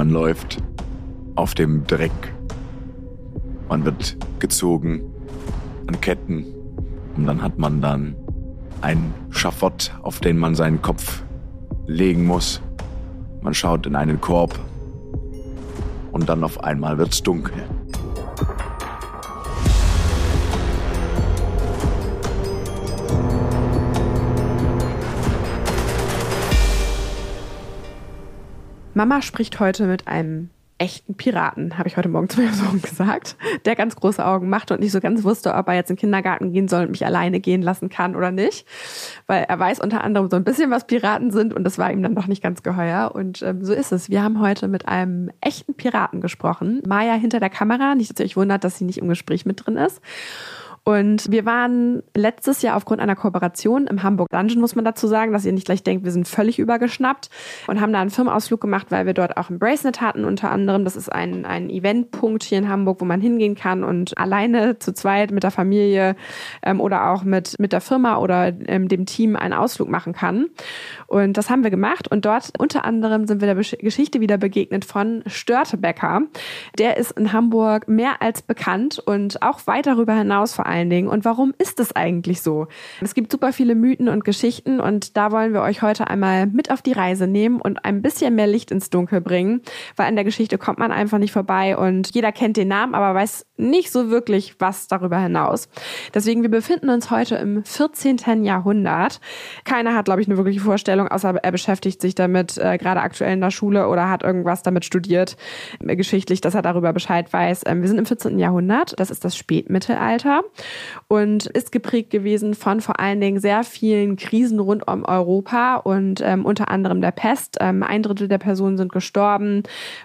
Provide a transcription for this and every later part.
Man läuft auf dem Dreck. Man wird gezogen an Ketten. Und dann hat man dann ein Schafott, auf den man seinen Kopf legen muss. Man schaut in einen Korb. Und dann auf einmal wird's dunkel. Mama spricht heute mit einem echten Piraten, habe ich heute Morgen zu meinem Sohn gesagt, der ganz große Augen machte und nicht so ganz wusste, ob er jetzt in den Kindergarten gehen soll und mich alleine gehen lassen kann oder nicht. Weil er weiß unter anderem so ein bisschen, was Piraten sind und das war ihm dann doch nicht ganz geheuer. Und ähm, so ist es. Wir haben heute mit einem echten Piraten gesprochen. Maya hinter der Kamera, nicht, dass ihr euch wundert, dass sie nicht im Gespräch mit drin ist. Und wir waren letztes Jahr aufgrund einer Kooperation im Hamburg Dungeon, muss man dazu sagen, dass ihr nicht gleich denkt, wir sind völlig übergeschnappt und haben da einen Firmenausflug gemacht, weil wir dort auch ein Bracelet hatten unter anderem. Das ist ein, ein Eventpunkt hier in Hamburg, wo man hingehen kann und alleine zu zweit mit der Familie ähm, oder auch mit, mit der Firma oder ähm, dem Team einen Ausflug machen kann. Und das haben wir gemacht und dort unter anderem sind wir der Geschichte wieder begegnet von Störtebecker. Der ist in Hamburg mehr als bekannt und auch weit darüber hinaus vor allen Dingen. Und warum ist es eigentlich so? Es gibt super viele Mythen und Geschichten und da wollen wir euch heute einmal mit auf die Reise nehmen und ein bisschen mehr Licht ins Dunkel bringen, weil an der Geschichte kommt man einfach nicht vorbei und jeder kennt den Namen, aber weiß nicht so wirklich was darüber hinaus. Deswegen, wir befinden uns heute im 14. Jahrhundert. Keiner hat, glaube ich, eine wirkliche Vorstellung, außer er beschäftigt sich damit äh, gerade aktuell in der Schule oder hat irgendwas damit studiert, äh, geschichtlich, dass er darüber Bescheid weiß. Ähm, wir sind im 14. Jahrhundert. Das ist das Spätmittelalter und ist geprägt gewesen von vor allen Dingen sehr vielen Krisen rund um Europa und ähm, unter anderem der Pest. Ähm, ein Drittel der Personen sind gestorben,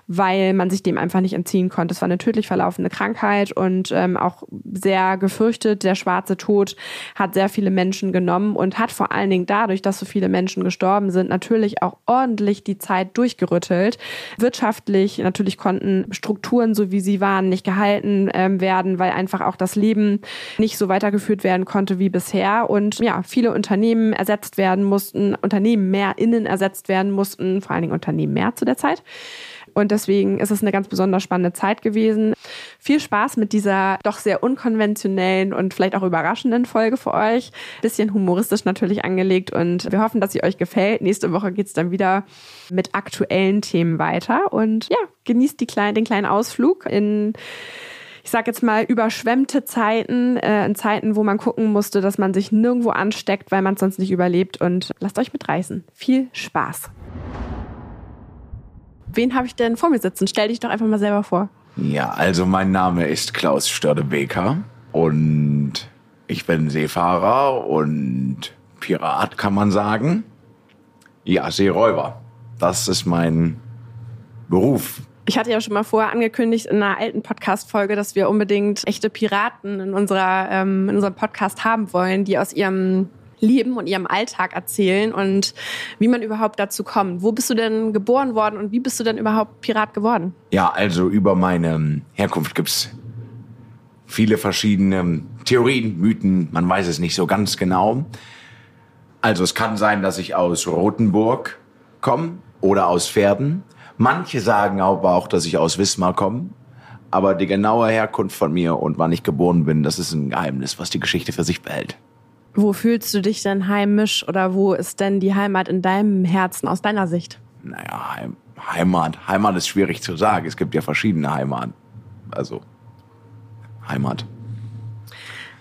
weil man sich dem einfach nicht entziehen konnte. Es war eine tödlich verlaufende Krankheit und ähm, auch sehr gefürchtet. Der schwarze Tod hat sehr viele Menschen genommen und hat vor allen Dingen dadurch, dass so viele Menschen gestorben sind, natürlich auch ordentlich die Zeit durchgerüttelt. Wirtschaftlich natürlich konnten Strukturen, so wie sie waren, nicht gehalten ähm, werden, weil einfach auch das Leben nicht so weitergeführt werden konnte wie bisher und ja, viele Unternehmen ersetzt werden mussten, Unternehmen mehr innen ersetzt werden mussten, vor allen Dingen Unternehmen mehr zu der Zeit. Und deswegen ist es eine ganz besonders spannende Zeit gewesen. Viel Spaß mit dieser doch sehr unkonventionellen und vielleicht auch überraschenden Folge für euch. Bisschen humoristisch natürlich angelegt und wir hoffen, dass sie euch gefällt. Nächste Woche geht's dann wieder mit aktuellen Themen weiter. Und ja, genießt die kleinen, den kleinen Ausflug in ich sage jetzt mal, überschwemmte Zeiten, äh, in Zeiten, wo man gucken musste, dass man sich nirgendwo ansteckt, weil man es sonst nicht überlebt. Und lasst euch mitreißen. Viel Spaß. Wen habe ich denn vor mir sitzen? Stell dich doch einfach mal selber vor. Ja, also mein Name ist Klaus Stördebeker und ich bin Seefahrer und Pirat, kann man sagen. Ja, Seeräuber. Das ist mein Beruf. Ich hatte ja schon mal vorher angekündigt in einer alten Podcast-Folge, dass wir unbedingt echte Piraten in, unserer, ähm, in unserem Podcast haben wollen, die aus ihrem Leben und ihrem Alltag erzählen und wie man überhaupt dazu kommt. Wo bist du denn geboren worden und wie bist du denn überhaupt Pirat geworden? Ja, also über meine Herkunft gibt's viele verschiedene Theorien, Mythen, man weiß es nicht so ganz genau. Also es kann sein, dass ich aus Rothenburg komme oder aus Pferden. Manche sagen aber auch, dass ich aus Wismar komme. Aber die genaue Herkunft von mir und wann ich geboren bin, das ist ein Geheimnis, was die Geschichte für sich behält. Wo fühlst du dich denn heimisch oder wo ist denn die Heimat in deinem Herzen aus deiner Sicht? Naja, Heim Heimat. Heimat ist schwierig zu sagen. Es gibt ja verschiedene Heimaten. Also, Heimat.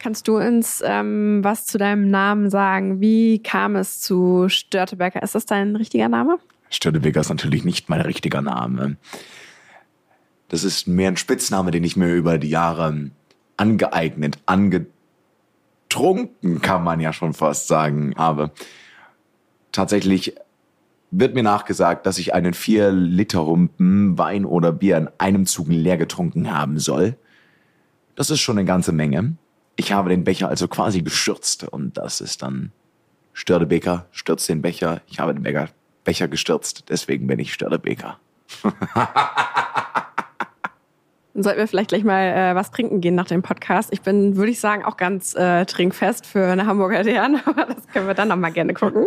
Kannst du uns ähm, was zu deinem Namen sagen? Wie kam es zu Störtebecker? Ist das dein richtiger Name? Störtebeker ist natürlich nicht mein richtiger Name. Das ist mehr ein Spitzname, den ich mir über die Jahre angeeignet, angetrunken, kann man ja schon fast sagen, habe. Tatsächlich wird mir nachgesagt, dass ich einen 4 Liter Humpen Wein oder Bier in einem Zug leer getrunken haben soll. Das ist schon eine ganze Menge. Ich habe den Becher also quasi gestürzt und das ist dann Stördebeker, stürzt den Becher. Ich habe den Becher Becher gestürzt. Deswegen bin ich Stördebeker. Dann sollten wir vielleicht gleich mal äh, was trinken gehen nach dem Podcast. Ich bin, würde ich sagen, auch ganz äh, trinkfest für eine Hamburger Dern, aber das können wir dann noch mal gerne gucken.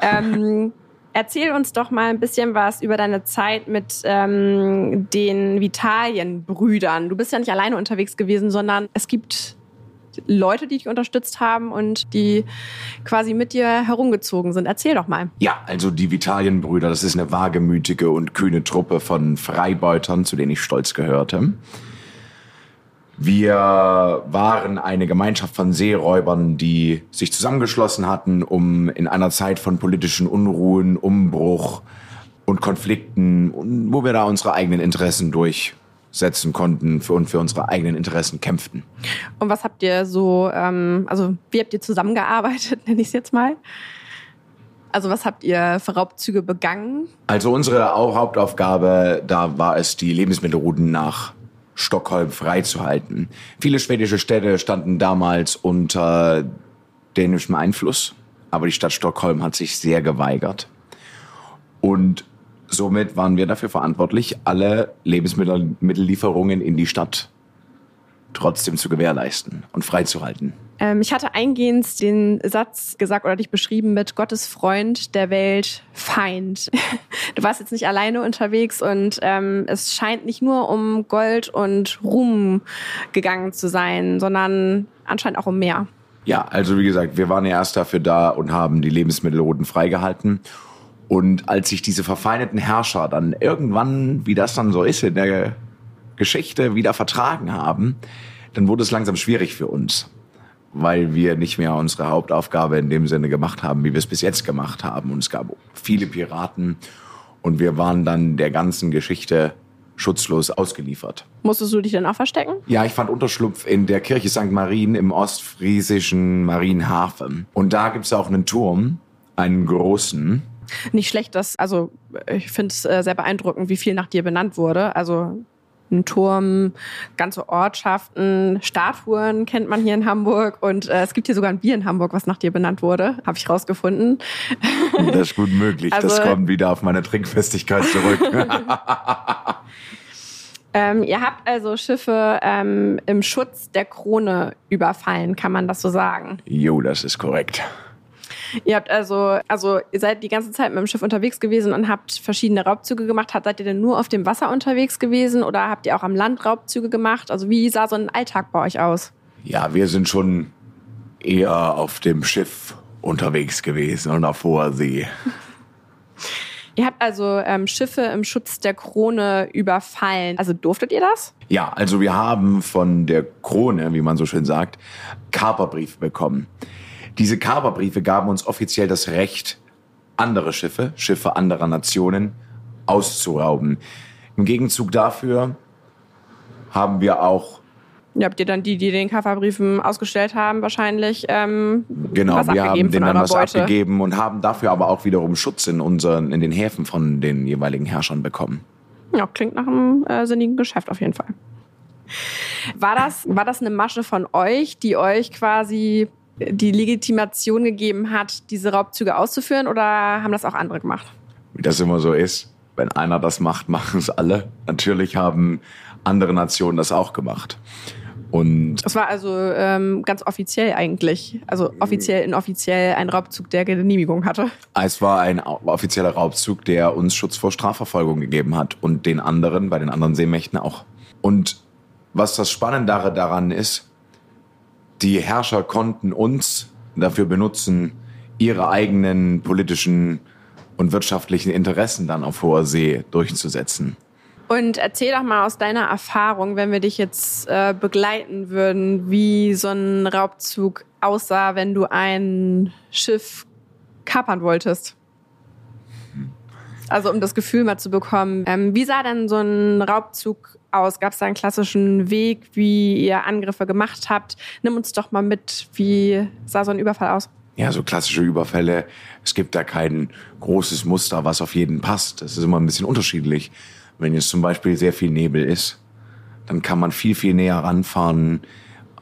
Ähm, Erzähl uns doch mal ein bisschen was über deine Zeit mit ähm, den Vitalienbrüdern. Du bist ja nicht alleine unterwegs gewesen, sondern es gibt Leute, die dich unterstützt haben und die quasi mit dir herumgezogen sind. Erzähl doch mal. Ja, also die Vitalienbrüder, das ist eine wagemütige und kühne Truppe von Freibeutern, zu denen ich stolz gehörte. Wir waren eine Gemeinschaft von Seeräubern, die sich zusammengeschlossen hatten, um in einer Zeit von politischen Unruhen, Umbruch und Konflikten, wo wir da unsere eigenen Interessen durchsetzen konnten für, und für unsere eigenen Interessen kämpften. Und was habt ihr so, ähm, also wie habt ihr zusammengearbeitet, nenne ich es jetzt mal? Also was habt ihr für Raubzüge begangen? Also unsere Hauptaufgabe, da war es, die Lebensmittelrouten nach Stockholm freizuhalten. Viele schwedische Städte standen damals unter dänischem Einfluss, aber die Stadt Stockholm hat sich sehr geweigert. Und somit waren wir dafür verantwortlich, alle Lebensmittellieferungen in die Stadt trotzdem zu gewährleisten und freizuhalten. Ähm, ich hatte eingehend den Satz gesagt oder dich beschrieben mit Gottes Freund, der Welt Feind. Du warst jetzt nicht alleine unterwegs und ähm, es scheint nicht nur um Gold und Ruhm gegangen zu sein, sondern anscheinend auch um mehr. Ja, also wie gesagt, wir waren ja erst dafür da und haben die Lebensmittelrouten freigehalten. Und als sich diese verfeindeten Herrscher dann irgendwann, wie das dann so ist in der Geschichte, wieder vertragen haben, dann wurde es langsam schwierig für uns weil wir nicht mehr unsere Hauptaufgabe in dem Sinne gemacht haben, wie wir es bis jetzt gemacht haben. Und es gab viele Piraten und wir waren dann der ganzen Geschichte schutzlos ausgeliefert. Musstest du dich dann auch verstecken? Ja, ich fand Unterschlupf in der Kirche St. Marien im ostfriesischen Marienhafen. Und da gibt's auch einen Turm, einen großen. Nicht schlecht, dass, also ich finde es äh, sehr beeindruckend, wie viel nach dir benannt wurde. Also ein Turm, ganze Ortschaften, Statuen kennt man hier in Hamburg und äh, es gibt hier sogar ein Bier in Hamburg, was nach dir benannt wurde, habe ich rausgefunden. Das ist gut möglich. Also, das kommt wieder auf meine Trinkfestigkeit zurück. ähm, ihr habt also Schiffe ähm, im Schutz der Krone überfallen, kann man das so sagen? Jo, das ist korrekt. Ihr habt also, also ihr seid die ganze Zeit mit dem Schiff unterwegs gewesen und habt verschiedene Raubzüge gemacht. Seid ihr denn nur auf dem Wasser unterwegs gewesen oder habt ihr auch am Land Raubzüge gemacht? Also wie sah so ein Alltag bei euch aus? Ja, wir sind schon eher auf dem Schiff unterwegs gewesen und auf hoher See. Ihr habt also ähm, Schiffe im Schutz der Krone überfallen. Also durftet ihr das? Ja, also wir haben von der Krone, wie man so schön sagt, Kaperbriefe bekommen. Diese Kaperbriefe gaben uns offiziell das Recht, andere Schiffe, Schiffe anderer Nationen, auszurauben. Im Gegenzug dafür haben wir auch ja, habt ihr dann die, die den Kaperbriefen ausgestellt haben, wahrscheinlich ähm, genau, was wir haben denen dann was Beute. abgegeben und haben dafür aber auch wiederum Schutz in unseren, in den Häfen von den jeweiligen Herrschern bekommen. Ja, klingt nach einem äh, sinnigen Geschäft auf jeden Fall. War das, war das eine Masche von euch, die euch quasi die Legitimation gegeben hat, diese Raubzüge auszuführen oder haben das auch andere gemacht? Wie das immer so ist, wenn einer das macht, machen es alle. Natürlich haben andere Nationen das auch gemacht. Und es war also ähm, ganz offiziell eigentlich, also offiziell inoffiziell ein Raubzug, der Genehmigung hatte. Es war ein offizieller Raubzug, der uns Schutz vor Strafverfolgung gegeben hat und den anderen, bei den anderen Seemächten auch. Und was das Spannendere daran ist, die Herrscher konnten uns dafür benutzen, ihre eigenen politischen und wirtschaftlichen Interessen dann auf hoher See durchzusetzen. Und erzähl doch mal aus deiner Erfahrung, wenn wir dich jetzt äh, begleiten würden, wie so ein Raubzug aussah, wenn du ein Schiff kapern wolltest. Also um das Gefühl mal zu bekommen, ähm, wie sah denn so ein Raubzug aus? Gab es da einen klassischen Weg, wie ihr Angriffe gemacht habt? Nimm uns doch mal mit, wie sah so ein Überfall aus? Ja, so klassische Überfälle. Es gibt da kein großes Muster, was auf jeden passt. Das ist immer ein bisschen unterschiedlich. Wenn jetzt zum Beispiel sehr viel Nebel ist, dann kann man viel, viel näher ranfahren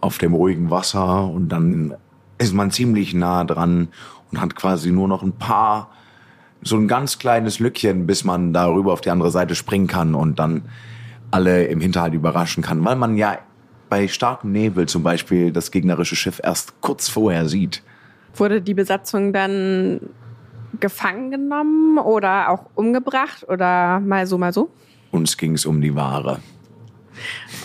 auf dem ruhigen Wasser und dann ist man ziemlich nah dran und hat quasi nur noch ein paar so ein ganz kleines Lückchen, bis man darüber auf die andere Seite springen kann und dann alle im Hinterhalt überraschen kann, weil man ja bei starkem Nebel zum Beispiel das gegnerische Schiff erst kurz vorher sieht. Wurde die Besatzung dann gefangen genommen oder auch umgebracht oder mal so, mal so? Uns ging es um die Ware.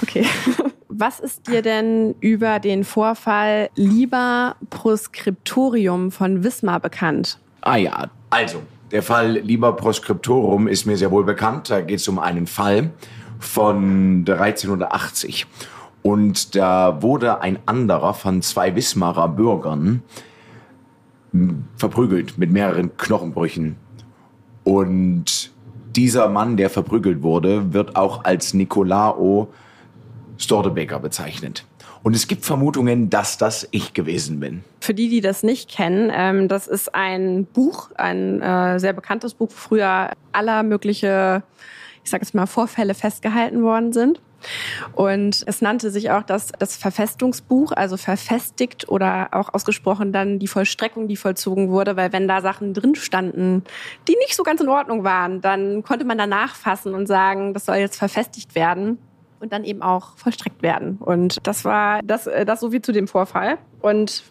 Okay. Was ist dir denn über den Vorfall Liber Proscriptorium von Wismar bekannt? Ah ja, also, der Fall Liber Proscriptorum ist mir sehr wohl bekannt. Da geht es um einen Fall von 1380. Und da wurde ein anderer von zwei Wismarer Bürgern verprügelt mit mehreren Knochenbrüchen. Und dieser Mann, der verprügelt wurde, wird auch als Nicolao Stordebeker bezeichnet. Und es gibt Vermutungen, dass das ich gewesen bin. Für die, die das nicht kennen, ähm, das ist ein Buch, ein äh, sehr bekanntes Buch, wo früher aller mögliche, ich sage jetzt mal, Vorfälle festgehalten worden sind. Und es nannte sich auch das, das Verfestungsbuch, also verfestigt oder auch ausgesprochen dann die Vollstreckung, die vollzogen wurde, weil wenn da Sachen drin standen, die nicht so ganz in Ordnung waren, dann konnte man da nachfassen und sagen, das soll jetzt verfestigt werden und dann eben auch vollstreckt werden. Und das war das, äh, das so viel zu dem Vorfall. Und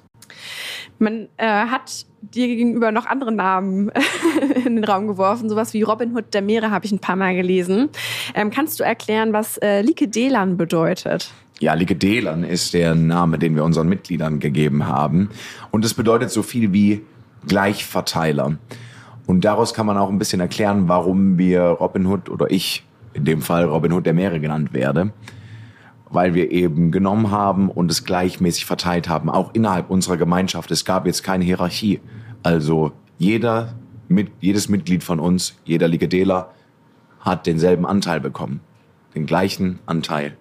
man äh, hat dir gegenüber noch andere Namen in den Raum geworfen. Sowas wie Robin Hood der Meere habe ich ein paar Mal gelesen. Ähm, kannst du erklären, was äh, Likedelan bedeutet? Ja, Likedelan ist der Name, den wir unseren Mitgliedern gegeben haben. Und es bedeutet so viel wie Gleichverteiler. Und daraus kann man auch ein bisschen erklären, warum wir Robin Hood oder ich in dem Fall Robin Hood der Meere genannt werde weil wir eben genommen haben und es gleichmäßig verteilt haben, auch innerhalb unserer Gemeinschaft. Es gab jetzt keine Hierarchie. Also jeder, mit, jedes Mitglied von uns, jeder Ligedeler, hat denselben Anteil bekommen. Den gleichen Anteil.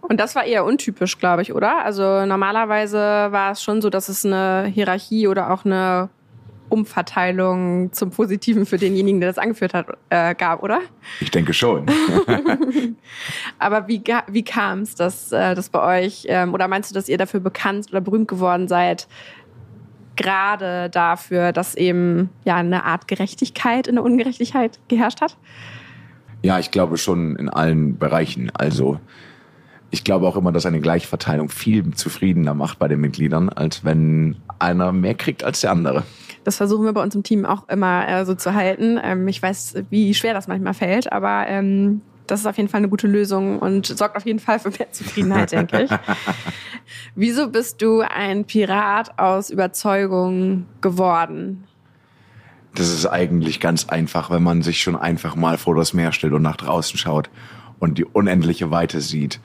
Und das war eher untypisch, glaube ich, oder? Also normalerweise war es schon so, dass es eine Hierarchie oder auch eine Umverteilung zum Positiven für denjenigen, der das angeführt hat, äh, gab, oder? Ich denke schon. Aber wie, wie kam es, dass äh, das bei euch, ähm, oder meinst du, dass ihr dafür bekannt oder berühmt geworden seid, gerade dafür, dass eben ja eine Art Gerechtigkeit in der Ungerechtigkeit geherrscht hat? Ja, ich glaube schon in allen Bereichen. Also ich glaube auch immer, dass eine Gleichverteilung viel zufriedener macht bei den Mitgliedern, als wenn einer mehr kriegt als der andere. Das versuchen wir bei uns im Team auch immer äh, so zu halten. Ähm, ich weiß, wie schwer das manchmal fällt, aber ähm, das ist auf jeden Fall eine gute Lösung und sorgt auf jeden Fall für mehr Zufriedenheit, denke ich. Wieso bist du ein Pirat aus Überzeugung geworden? Das ist eigentlich ganz einfach, wenn man sich schon einfach mal vor das Meer stellt und nach draußen schaut und die unendliche Weite sieht.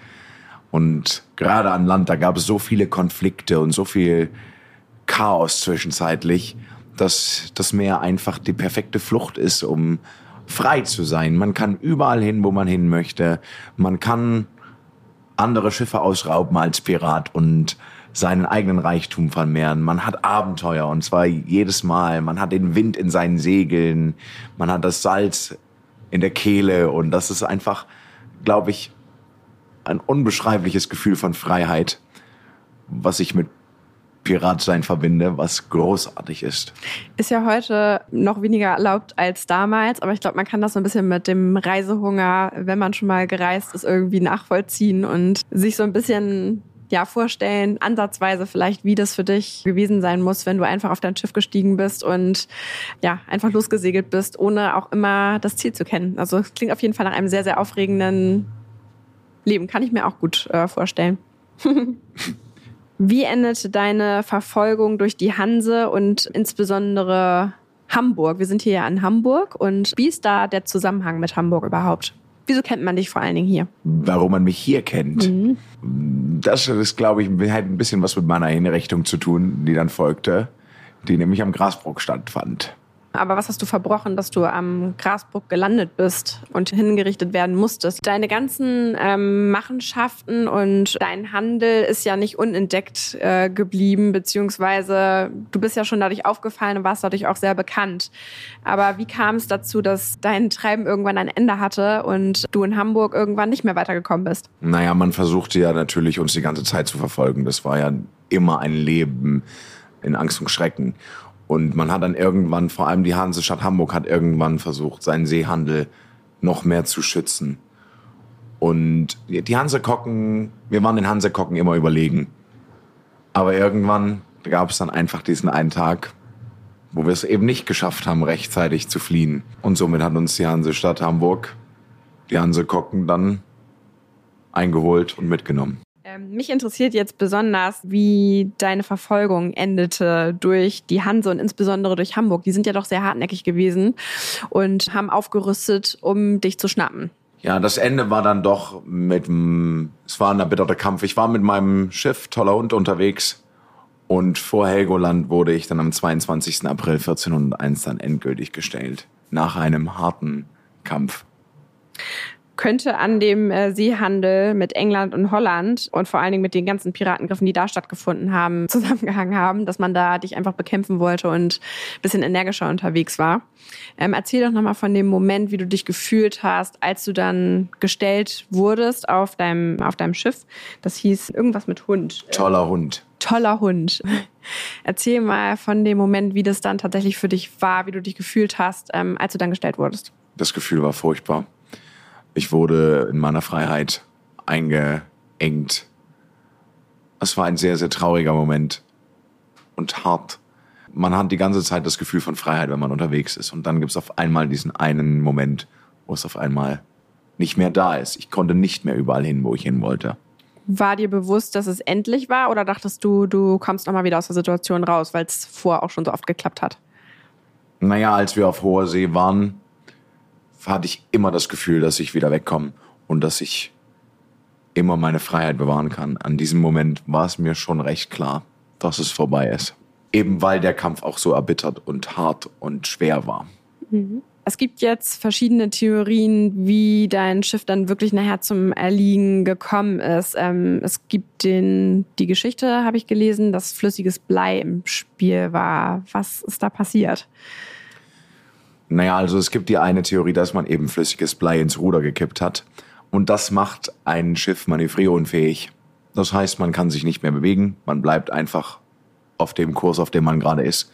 Und gerade an Land, da gab es so viele Konflikte und so viel Chaos zwischenzeitlich dass das Meer einfach die perfekte Flucht ist, um frei zu sein. Man kann überall hin, wo man hin möchte. Man kann andere Schiffe ausrauben als Pirat und seinen eigenen Reichtum vermehren. Man hat Abenteuer und zwar jedes Mal. Man hat den Wind in seinen Segeln. Man hat das Salz in der Kehle und das ist einfach, glaube ich, ein unbeschreibliches Gefühl von Freiheit, was ich mit Piratsein verbinde, was großartig ist. Ist ja heute noch weniger erlaubt als damals, aber ich glaube, man kann das so ein bisschen mit dem Reisehunger, wenn man schon mal gereist ist, irgendwie nachvollziehen und sich so ein bisschen ja, vorstellen, ansatzweise vielleicht, wie das für dich gewesen sein muss, wenn du einfach auf dein Schiff gestiegen bist und ja, einfach losgesegelt bist, ohne auch immer das Ziel zu kennen. Also es klingt auf jeden Fall nach einem sehr, sehr aufregenden Leben. Kann ich mir auch gut äh, vorstellen. Wie endete deine Verfolgung durch die Hanse und insbesondere Hamburg? Wir sind hier ja in Hamburg und wie ist da der Zusammenhang mit Hamburg überhaupt? Wieso kennt man dich vor allen Dingen hier? Warum man mich hier kennt? Mhm. Das ist, glaube ich, halt ein bisschen was mit meiner Hinrichtung zu tun, die dann folgte, die nämlich am Grasbruch stattfand. Aber was hast du verbrochen, dass du am Grasburg gelandet bist und hingerichtet werden musstest? Deine ganzen ähm, Machenschaften und dein Handel ist ja nicht unentdeckt äh, geblieben, beziehungsweise du bist ja schon dadurch aufgefallen und warst dadurch auch sehr bekannt. Aber wie kam es dazu, dass dein Treiben irgendwann ein Ende hatte und du in Hamburg irgendwann nicht mehr weitergekommen bist? Naja, man versuchte ja natürlich, uns die ganze Zeit zu verfolgen. Das war ja immer ein Leben in Angst und Schrecken. Und man hat dann irgendwann, vor allem die Hansestadt Hamburg hat irgendwann versucht, seinen Seehandel noch mehr zu schützen. Und die Hansekocken, wir waren den Hansekocken immer überlegen. Aber irgendwann gab es dann einfach diesen einen Tag, wo wir es eben nicht geschafft haben, rechtzeitig zu fliehen. Und somit hat uns die Hansestadt Hamburg, die Hansekocken dann eingeholt und mitgenommen. Ähm, mich interessiert jetzt besonders, wie deine Verfolgung endete durch die Hanse und insbesondere durch Hamburg. Die sind ja doch sehr hartnäckig gewesen und haben aufgerüstet, um dich zu schnappen. Ja, das Ende war dann doch mit, es war ein erbitterter Kampf. Ich war mit meinem Schiff Toller Hund unterwegs und vor Helgoland wurde ich dann am 22. April 1401 dann endgültig gestellt. Nach einem harten Kampf könnte an dem äh, Seehandel mit England und Holland und vor allen Dingen mit den ganzen Piratengriffen, die da stattgefunden haben, zusammengehangen haben, dass man da dich einfach bekämpfen wollte und ein bisschen energischer unterwegs war. Ähm, erzähl doch nochmal von dem Moment, wie du dich gefühlt hast, als du dann gestellt wurdest auf deinem, auf deinem Schiff. Das hieß irgendwas mit Hund. Toller Hund. Toller Hund. Erzähl mal von dem Moment, wie das dann tatsächlich für dich war, wie du dich gefühlt hast, ähm, als du dann gestellt wurdest. Das Gefühl war furchtbar ich wurde in meiner Freiheit eingeengt. Es war ein sehr, sehr trauriger Moment und hart. Man hat die ganze Zeit das Gefühl von Freiheit, wenn man unterwegs ist. Und dann gibt es auf einmal diesen einen Moment, wo es auf einmal nicht mehr da ist. Ich konnte nicht mehr überall hin, wo ich hin wollte. War dir bewusst, dass es endlich war oder dachtest du, du kommst nochmal wieder aus der Situation raus, weil es vorher auch schon so oft geklappt hat? Naja, als wir auf hoher See waren, hatte ich immer das Gefühl, dass ich wieder wegkomme und dass ich immer meine Freiheit bewahren kann. An diesem Moment war es mir schon recht klar, dass es vorbei ist. Eben weil der Kampf auch so erbittert und hart und schwer war. Mhm. Es gibt jetzt verschiedene Theorien, wie dein Schiff dann wirklich nachher zum Erliegen gekommen ist. Ähm, es gibt den, die Geschichte, habe ich gelesen, dass flüssiges Blei im Spiel war. Was ist da passiert? Naja, also es gibt die eine Theorie, dass man eben flüssiges Blei ins Ruder gekippt hat. Und das macht ein Schiff manövrierunfähig. Das heißt, man kann sich nicht mehr bewegen, man bleibt einfach auf dem Kurs, auf dem man gerade ist.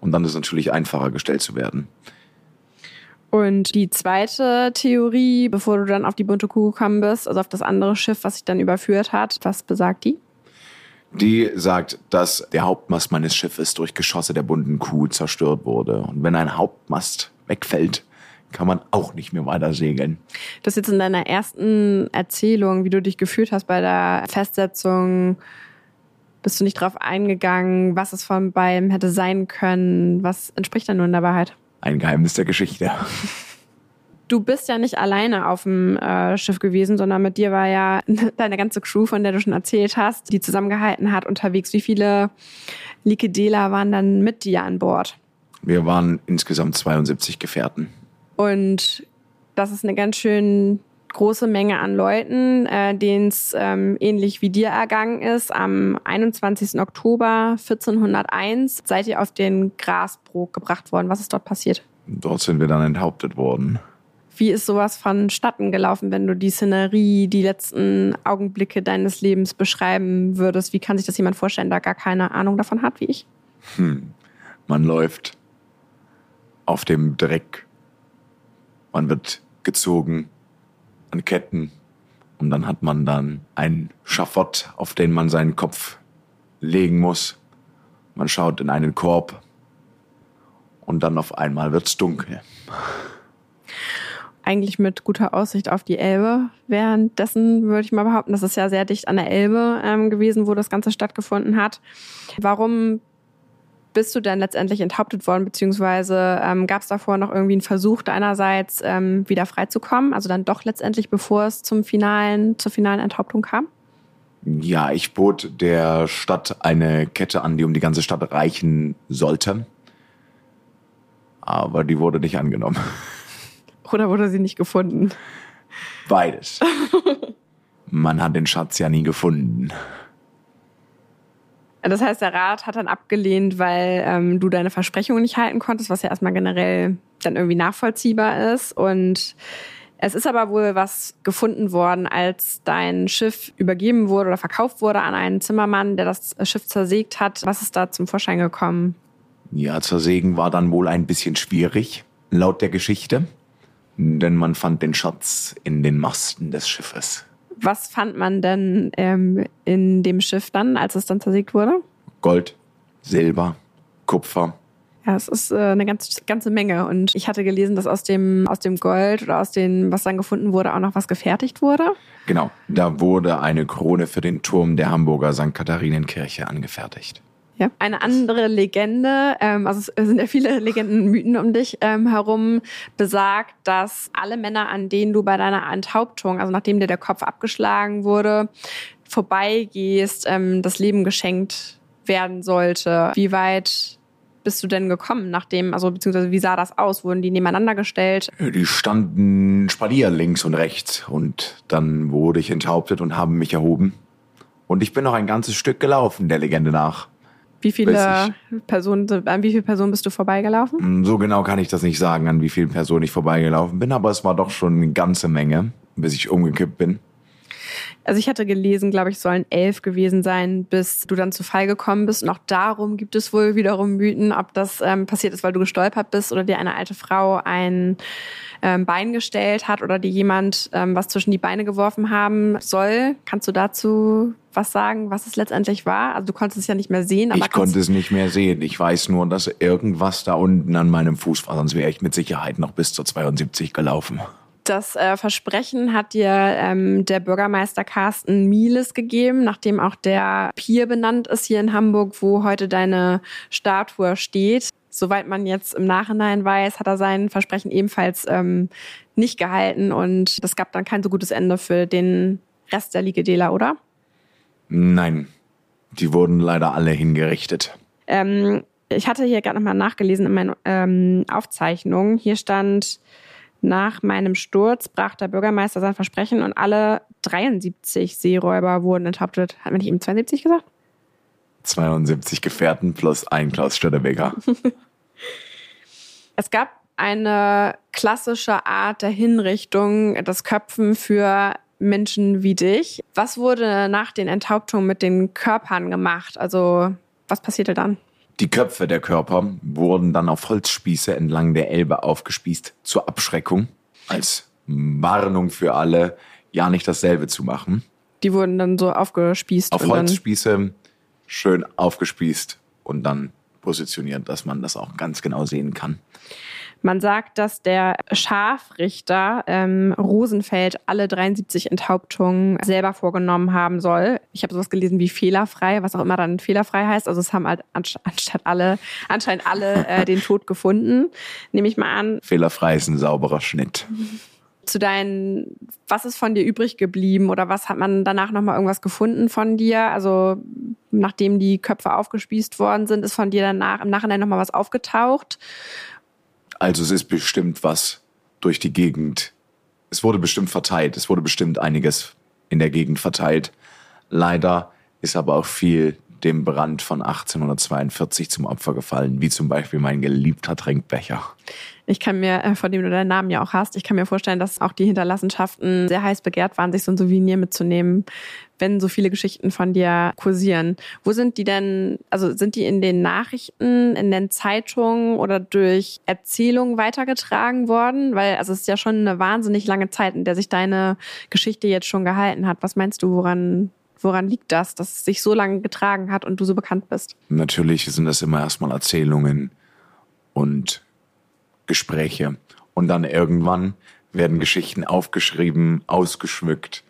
Und dann ist es natürlich einfacher gestellt zu werden. Und die zweite Theorie, bevor du dann auf die bunte Kuh gekommen bist, also auf das andere Schiff, was sich dann überführt hat, was besagt die? Die sagt, dass der Hauptmast meines Schiffes durch Geschosse der bunten Kuh zerstört wurde. Und wenn ein Hauptmast wegfällt, kann man auch nicht mehr weiter segeln. Das jetzt in deiner ersten Erzählung, wie du dich gefühlt hast bei der Festsetzung, bist du nicht drauf eingegangen, was es von beiden hätte sein können. Was entspricht da nun der Wahrheit? Ein Geheimnis der Geschichte. Du bist ja nicht alleine auf dem äh, Schiff gewesen, sondern mit dir war ja deine ganze Crew, von der du schon erzählt hast, die zusammengehalten hat unterwegs. Wie viele Likedela waren dann mit dir an Bord? Wir waren insgesamt 72 Gefährten. Und das ist eine ganz schön große Menge an Leuten, äh, denen es ähm, ähnlich wie dir ergangen ist. Am 21. Oktober 1401 seid ihr auf den Grasbrook gebracht worden. Was ist dort passiert? Dort sind wir dann enthauptet worden. Wie ist sowas vonstatten gelaufen, wenn du die Szenerie, die letzten Augenblicke deines Lebens beschreiben würdest? Wie kann sich das jemand vorstellen, der gar keine Ahnung davon hat, wie ich? Hm. Man läuft auf dem Dreck. Man wird gezogen an Ketten. Und dann hat man dann ein Schafott, auf den man seinen Kopf legen muss. Man schaut in einen Korb. Und dann auf einmal wird's dunkel eigentlich mit guter Aussicht auf die Elbe. Währenddessen würde ich mal behaupten, das ist ja sehr dicht an der Elbe ähm, gewesen, wo das Ganze stattgefunden hat. Warum bist du denn letztendlich enthauptet worden, beziehungsweise ähm, gab es davor noch irgendwie einen Versuch deinerseits, ähm, wieder freizukommen? Also dann doch letztendlich, bevor es zum finalen, zur finalen Enthauptung kam? Ja, ich bot der Stadt eine Kette an, die um die ganze Stadt reichen sollte. Aber die wurde nicht angenommen. Oder wurde sie nicht gefunden? Beides. Man hat den Schatz ja nie gefunden. Das heißt, der Rat hat dann abgelehnt, weil ähm, du deine Versprechungen nicht halten konntest, was ja erstmal generell dann irgendwie nachvollziehbar ist. Und es ist aber wohl was gefunden worden, als dein Schiff übergeben wurde oder verkauft wurde an einen Zimmermann, der das Schiff zersägt hat. Was ist da zum Vorschein gekommen? Ja, zersägen war dann wohl ein bisschen schwierig, laut der Geschichte denn man fand den Schatz in den Masten des Schiffes. Was fand man denn ähm, in dem Schiff dann, als es dann zersägt wurde? Gold, Silber, Kupfer, Ja, es ist äh, eine ganz, ganze Menge. Und ich hatte gelesen, dass aus dem, aus dem Gold oder aus dem, was dann gefunden wurde, auch noch was gefertigt wurde. Genau, da wurde eine Krone für den Turm der Hamburger St. Katharinenkirche angefertigt. Ja. Eine andere Legende, ähm, also es sind ja viele Legenden, Mythen um dich ähm, herum, besagt, dass alle Männer, an denen du bei deiner Enthauptung, also nachdem dir der Kopf abgeschlagen wurde, vorbeigehst, ähm, das Leben geschenkt werden sollte. Wie weit bist du denn gekommen, nachdem, also beziehungsweise wie sah das aus? Wurden die nebeneinander gestellt? Die standen Spalier links und rechts und dann wurde ich enthauptet und haben mich erhoben. Und ich bin noch ein ganzes Stück gelaufen, der Legende nach. Wie viele Personen, an wie viele Personen bist du vorbeigelaufen? Hm, so genau kann ich das nicht sagen, an wie vielen Personen ich vorbeigelaufen bin, aber es war doch schon eine ganze Menge, bis ich umgekippt bin. Also ich hatte gelesen, glaube ich, sollen elf gewesen sein, bis du dann zu Fall gekommen bist. Und auch darum gibt es wohl wiederum Mythen, ob das ähm, passiert ist, weil du gestolpert bist oder dir eine alte Frau ein ähm, Bein gestellt hat oder dir jemand ähm, was zwischen die Beine geworfen haben soll. Kannst du dazu was sagen, was es letztendlich war? Also du konntest es ja nicht mehr sehen. Ich konnte es nicht mehr sehen. Ich weiß nur, dass irgendwas da unten an meinem Fuß war, sonst wäre ich mit Sicherheit noch bis zur 72 gelaufen. Das äh, Versprechen hat dir ähm, der Bürgermeister Carsten Mieles gegeben, nachdem auch der Pier benannt ist hier in Hamburg, wo heute deine Statue steht. Soweit man jetzt im Nachhinein weiß, hat er sein Versprechen ebenfalls ähm, nicht gehalten und das gab dann kein so gutes Ende für den Rest der Ligedela, oder? Nein, die wurden leider alle hingerichtet. Ähm, ich hatte hier gerade nochmal nachgelesen in meinen ähm, Aufzeichnungen. Hier stand, nach meinem Sturz brach der Bürgermeister sein Versprechen und alle 73 Seeräuber wurden enthauptet. Hat man nicht eben 72 gesagt? 72 Gefährten plus ein Klaus Stötterbeker. es gab eine klassische Art der Hinrichtung, das Köpfen für Menschen wie dich. Was wurde nach den Enthauptungen mit den Körpern gemacht? Also was passierte dann? Die Köpfe der Körper wurden dann auf Holzspieße entlang der Elbe aufgespießt zur Abschreckung, als Warnung für alle, ja nicht dasselbe zu machen. Die wurden dann so aufgespießt. Auf Holzspieße schön aufgespießt und dann positioniert, dass man das auch ganz genau sehen kann. Man sagt, dass der Scharfrichter ähm, Rosenfeld alle 73 Enthauptungen selber vorgenommen haben soll. Ich habe sowas gelesen wie fehlerfrei, was auch immer dann fehlerfrei heißt. Also es haben halt anstatt alle, anscheinend alle äh, den Tod gefunden. Nehme ich mal an. Fehlerfrei ist ein sauberer Schnitt. Zu deinen, was ist von dir übrig geblieben oder was hat man danach nochmal irgendwas gefunden von dir? Also nachdem die Köpfe aufgespießt worden sind, ist von dir danach im Nachhinein nochmal was aufgetaucht? Also es ist bestimmt was durch die Gegend. Es wurde bestimmt verteilt. Es wurde bestimmt einiges in der Gegend verteilt. Leider ist aber auch viel dem Brand von 1842 zum Opfer gefallen, wie zum Beispiel mein geliebter Trinkbecher. Ich kann mir, äh, von dem du deinen Namen ja auch hast, ich kann mir vorstellen, dass auch die Hinterlassenschaften sehr heiß begehrt waren, sich so ein Souvenir mitzunehmen, wenn so viele Geschichten von dir kursieren. Wo sind die denn, also sind die in den Nachrichten, in den Zeitungen oder durch Erzählungen weitergetragen worden? Weil also es ist ja schon eine wahnsinnig lange Zeit, in der sich deine Geschichte jetzt schon gehalten hat. Was meinst du, woran Woran liegt das, dass es sich so lange getragen hat und du so bekannt bist? Natürlich sind das immer erstmal Erzählungen und Gespräche. Und dann irgendwann werden Geschichten aufgeschrieben, ausgeschmückt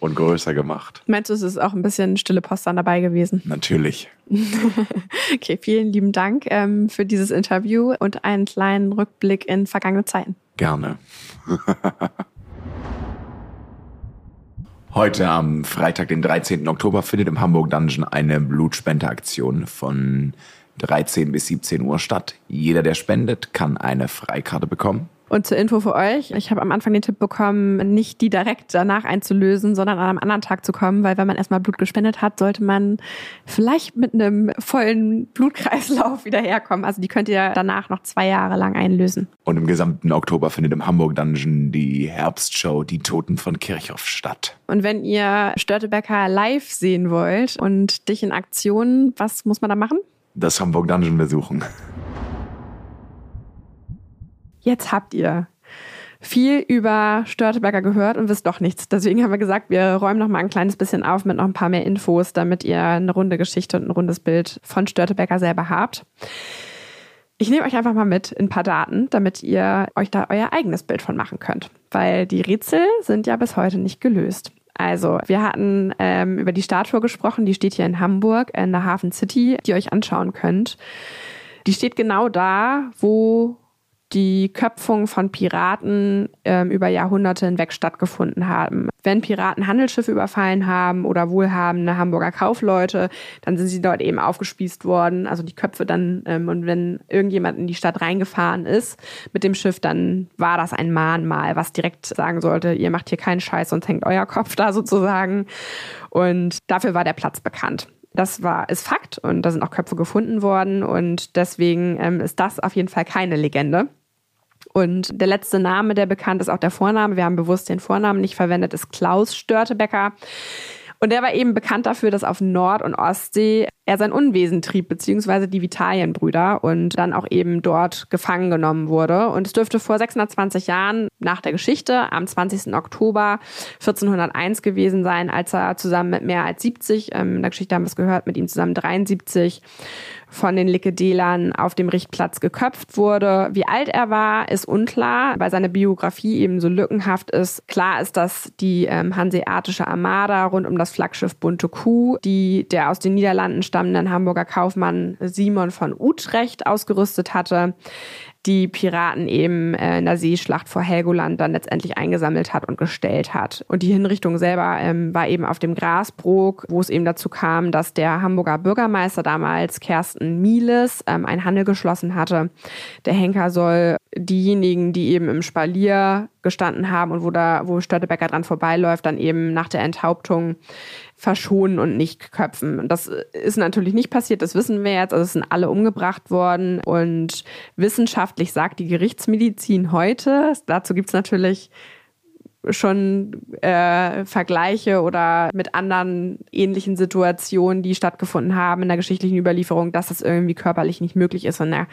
und größer gemacht. Meinst du, es ist auch ein bisschen stille Post dann dabei gewesen? Natürlich. okay, vielen lieben Dank ähm, für dieses Interview und einen kleinen Rückblick in vergangene Zeiten. Gerne. Heute am Freitag, den 13. Oktober, findet im Hamburg Dungeon eine Blutspendeaktion von 13 bis 17 Uhr statt. Jeder, der spendet, kann eine Freikarte bekommen. Und zur Info für euch, ich habe am Anfang den Tipp bekommen, nicht die direkt danach einzulösen, sondern an einem anderen Tag zu kommen, weil wenn man erstmal Blut gespendet hat, sollte man vielleicht mit einem vollen Blutkreislauf wieder herkommen. Also die könnt ihr danach noch zwei Jahre lang einlösen. Und im gesamten Oktober findet im Hamburg Dungeon die Herbstshow Die Toten von Kirchhoff statt. Und wenn ihr Störtebecker live sehen wollt und dich in Aktion, was muss man da machen? Das Hamburg Dungeon besuchen. Jetzt habt ihr viel über Störteberger gehört und wisst doch nichts. Deswegen haben wir gesagt, wir räumen noch mal ein kleines bisschen auf mit noch ein paar mehr Infos, damit ihr eine runde Geschichte und ein rundes Bild von Störteberger selber habt. Ich nehme euch einfach mal mit in ein paar Daten, damit ihr euch da euer eigenes Bild von machen könnt. Weil die Rätsel sind ja bis heute nicht gelöst. Also, wir hatten ähm, über die Statue gesprochen, die steht hier in Hamburg, in der Hafen City, die ihr euch anschauen könnt. Die steht genau da, wo die Köpfung von Piraten ähm, über Jahrhunderte hinweg stattgefunden haben. Wenn Piraten Handelsschiffe überfallen haben oder wohlhabende Hamburger Kaufleute, dann sind sie dort eben aufgespießt worden, also die Köpfe dann. Ähm, und wenn irgendjemand in die Stadt reingefahren ist mit dem Schiff, dann war das ein Mahnmal, was direkt sagen sollte, ihr macht hier keinen Scheiß, sonst hängt euer Kopf da sozusagen. Und dafür war der Platz bekannt. Das war, ist Fakt und da sind auch Köpfe gefunden worden und deswegen ähm, ist das auf jeden Fall keine Legende. Und der letzte Name, der bekannt ist, auch der Vorname, wir haben bewusst den Vornamen nicht verwendet, ist Klaus Störtebecker. Und der war eben bekannt dafür, dass auf Nord- und Ostsee er sein Unwesen trieb, beziehungsweise die Vitalienbrüder und dann auch eben dort gefangen genommen wurde. Und es dürfte vor 620 Jahren nach der Geschichte am 20. Oktober 1401 gewesen sein, als er zusammen mit mehr als 70, ähm, in der Geschichte haben wir es gehört, mit ihm zusammen 73 von den Likedelern auf dem Richtplatz geköpft wurde. Wie alt er war, ist unklar, weil seine Biografie eben so lückenhaft ist. Klar ist, dass die ähm, hanseatische Armada rund um das Flaggschiff Bunte Kuh, die der aus den Niederlanden stammenden Hamburger Kaufmann Simon von Utrecht ausgerüstet hatte, die Piraten eben äh, in der Seeschlacht vor Helgoland dann letztendlich eingesammelt hat und gestellt hat. Und die Hinrichtung selber ähm, war eben auf dem Grasbrook, wo es eben dazu kam, dass der Hamburger Bürgermeister damals, Kersten Mieles, ähm, einen Handel geschlossen hatte. Der Henker soll diejenigen, die eben im Spalier gestanden haben und wo da, wo Störtebecker dran vorbeiläuft, dann eben nach der Enthauptung verschonen und nicht köpfen. Das ist natürlich nicht passiert, das wissen wir jetzt. Also es sind alle umgebracht worden. Und wissenschaftlich sagt die Gerichtsmedizin heute, dazu gibt es natürlich schon äh, Vergleiche oder mit anderen ähnlichen Situationen, die stattgefunden haben in der geschichtlichen Überlieferung, dass das irgendwie körperlich nicht möglich ist, wenn der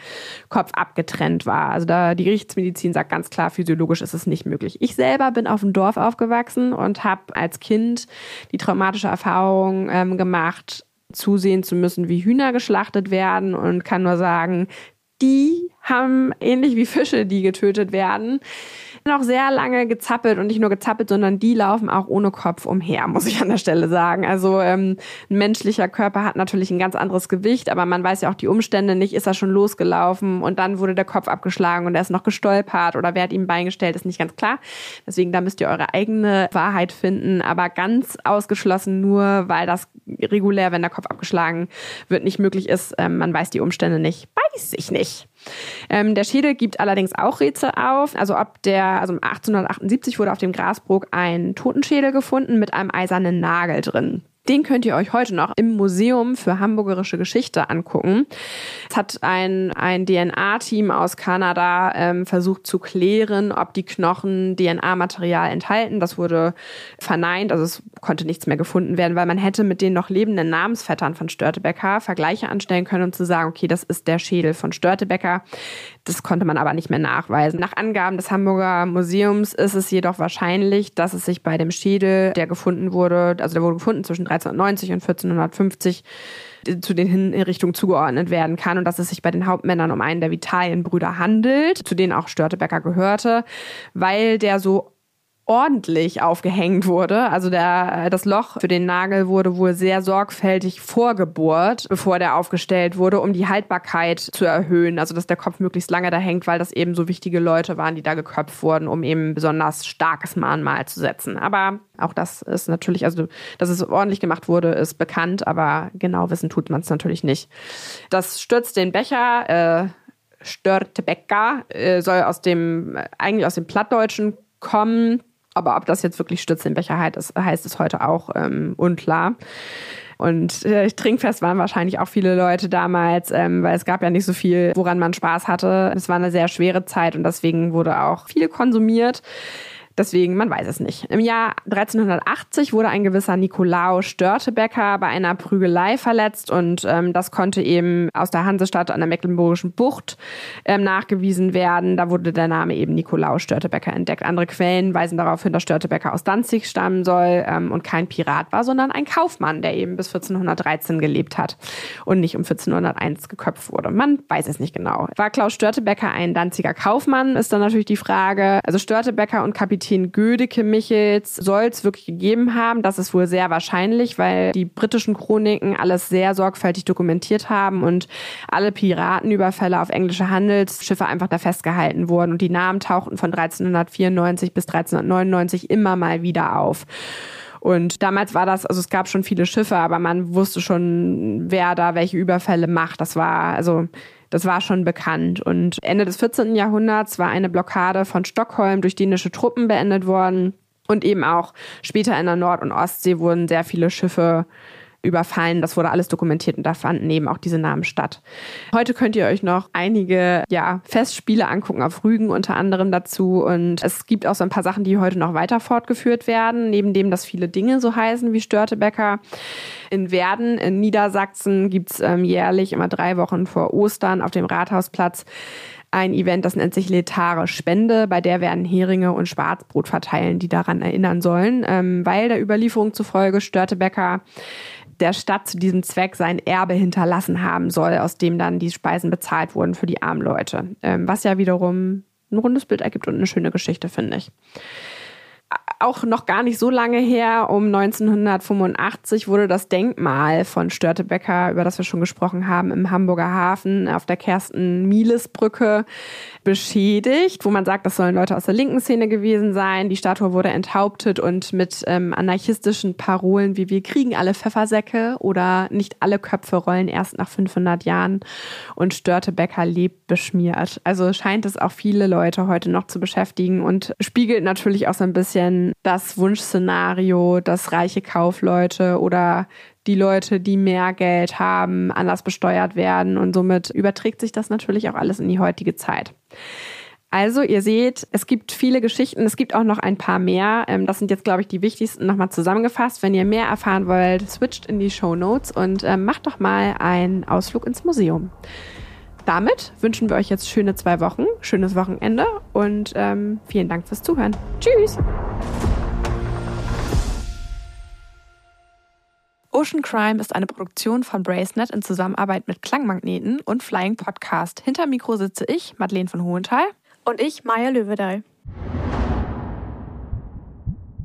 Kopf abgetrennt war. Also da die Gerichtsmedizin sagt ganz klar, physiologisch ist es nicht möglich. Ich selber bin auf dem Dorf aufgewachsen und habe als Kind die traumatische Erfahrung ähm, gemacht, zusehen zu müssen, wie Hühner geschlachtet werden und kann nur sagen, die haben ähnlich wie Fische, die getötet werden, noch sehr lange gezappelt und nicht nur gezappelt, sondern die laufen auch ohne Kopf umher, muss ich an der Stelle sagen. Also ähm, ein menschlicher Körper hat natürlich ein ganz anderes Gewicht, aber man weiß ja auch die Umstände nicht, ist er schon losgelaufen und dann wurde der Kopf abgeschlagen und er ist noch gestolpert oder wer hat ihm beigestellt, ist nicht ganz klar. Deswegen, da müsst ihr eure eigene Wahrheit finden, aber ganz ausgeschlossen nur, weil das regulär, wenn der Kopf abgeschlagen wird, nicht möglich ist. Ähm, man weiß die Umstände nicht. Weiß ich nicht. Ähm, der Schädel gibt allerdings auch Rätsel auf. Also ob der, also 1878 wurde auf dem Grasbrook ein Totenschädel gefunden mit einem eisernen Nagel drin. Den könnt ihr euch heute noch im Museum für Hamburgerische Geschichte angucken. Es hat ein, ein DNA-Team aus Kanada ähm, versucht zu klären, ob die Knochen DNA-Material enthalten. Das wurde verneint, also es konnte nichts mehr gefunden werden, weil man hätte mit den noch lebenden Namensvettern von Störtebecker Vergleiche anstellen können, um zu sagen, okay, das ist der Schädel von Störtebecker. Das konnte man aber nicht mehr nachweisen. Nach Angaben des Hamburger Museums ist es jedoch wahrscheinlich, dass es sich bei dem Schädel, der gefunden wurde, also der wurde gefunden zwischen 1390 und 1450, zu den Hinrichtungen zugeordnet werden kann und dass es sich bei den Hauptmännern um einen der Vitalienbrüder handelt, zu denen auch Störtebecker gehörte, weil der so ordentlich aufgehängt wurde. Also der, das Loch für den Nagel wurde wohl sehr sorgfältig vorgebohrt, bevor der aufgestellt wurde, um die Haltbarkeit zu erhöhen. Also dass der Kopf möglichst lange da hängt, weil das eben so wichtige Leute waren, die da geköpft wurden, um eben besonders starkes Mahnmal zu setzen. Aber auch das ist natürlich, also dass es ordentlich gemacht wurde, ist bekannt, aber genau wissen tut man es natürlich nicht. Das stürzt den Becher. Äh, Störtebecker äh, soll aus dem, eigentlich aus dem Plattdeutschen kommen. Aber ob das jetzt wirklich Stütze im Becher heißt, heißt ist heute auch ähm, unklar. Und äh, trinkfest waren wahrscheinlich auch viele Leute damals, ähm, weil es gab ja nicht so viel, woran man Spaß hatte. Es war eine sehr schwere Zeit und deswegen wurde auch viel konsumiert. Deswegen, man weiß es nicht. Im Jahr 1380 wurde ein gewisser Nikolaus Störtebecker bei einer Prügelei verletzt und ähm, das konnte eben aus der Hansestadt an der Mecklenburgischen Bucht ähm, nachgewiesen werden. Da wurde der Name eben Nikolaus Störtebecker entdeckt. Andere Quellen weisen darauf hin, dass Störtebecker aus Danzig stammen soll ähm, und kein Pirat war, sondern ein Kaufmann, der eben bis 1413 gelebt hat und nicht um 1401 geköpft wurde. Man weiß es nicht genau. War Klaus Störtebecker ein Danziger Kaufmann, ist dann natürlich die Frage. Also Störtebecker und Kapitän Gödeke Michels soll es wirklich gegeben haben. Das ist wohl sehr wahrscheinlich, weil die britischen Chroniken alles sehr sorgfältig dokumentiert haben und alle Piratenüberfälle auf englische Handelsschiffe einfach da festgehalten wurden und die Namen tauchten von 1394 bis 1399 immer mal wieder auf. Und damals war das, also es gab schon viele Schiffe, aber man wusste schon, wer da welche Überfälle macht. Das war, also das war schon bekannt. Und Ende des 14. Jahrhunderts war eine Blockade von Stockholm durch dänische Truppen beendet worden. Und eben auch später in der Nord- und Ostsee wurden sehr viele Schiffe überfallen. Das wurde alles dokumentiert und da fanden eben auch diese Namen statt. Heute könnt ihr euch noch einige ja, Festspiele angucken auf Rügen unter anderem dazu und es gibt auch so ein paar Sachen, die heute noch weiter fortgeführt werden, neben dem, dass viele Dinge so heißen wie Störtebecker. In Werden in Niedersachsen gibt's ähm, jährlich immer drei Wochen vor Ostern auf dem Rathausplatz ein Event, das nennt sich Letare Spende. Bei der werden Heringe und Schwarzbrot verteilen, die daran erinnern sollen, ähm, weil der Überlieferung zufolge Störtebecker der Stadt zu diesem Zweck sein Erbe hinterlassen haben soll, aus dem dann die Speisen bezahlt wurden für die armen Leute. Ähm, was ja wiederum ein rundes Bild ergibt und eine schöne Geschichte, finde ich auch noch gar nicht so lange her, um 1985 wurde das Denkmal von Störtebecker, über das wir schon gesprochen haben, im Hamburger Hafen auf der Kersten-Mieles-Brücke beschädigt, wo man sagt, das sollen Leute aus der linken Szene gewesen sein. Die Statue wurde enthauptet und mit ähm, anarchistischen Parolen wie wir kriegen alle Pfeffersäcke oder nicht alle Köpfe rollen erst nach 500 Jahren und Störtebecker lebt beschmiert. Also scheint es auch viele Leute heute noch zu beschäftigen und spiegelt natürlich auch so ein bisschen das Wunschszenario, dass reiche Kaufleute oder die Leute, die mehr Geld haben, anders besteuert werden und somit überträgt sich das natürlich auch alles in die heutige Zeit. Also, ihr seht, es gibt viele Geschichten, es gibt auch noch ein paar mehr. Ähm, das sind jetzt, glaube ich, die wichtigsten nochmal zusammengefasst. Wenn ihr mehr erfahren wollt, switcht in die Show Notes und ähm, macht doch mal einen Ausflug ins Museum. Damit wünschen wir euch jetzt schöne zwei Wochen, schönes Wochenende und ähm, vielen Dank fürs Zuhören. Tschüss! Ocean Crime ist eine Produktion von Bracenet in Zusammenarbeit mit Klangmagneten und Flying Podcast. Hinter Mikro sitze ich, Madeleine von Hohenthal. Und ich, Maya Löwedal.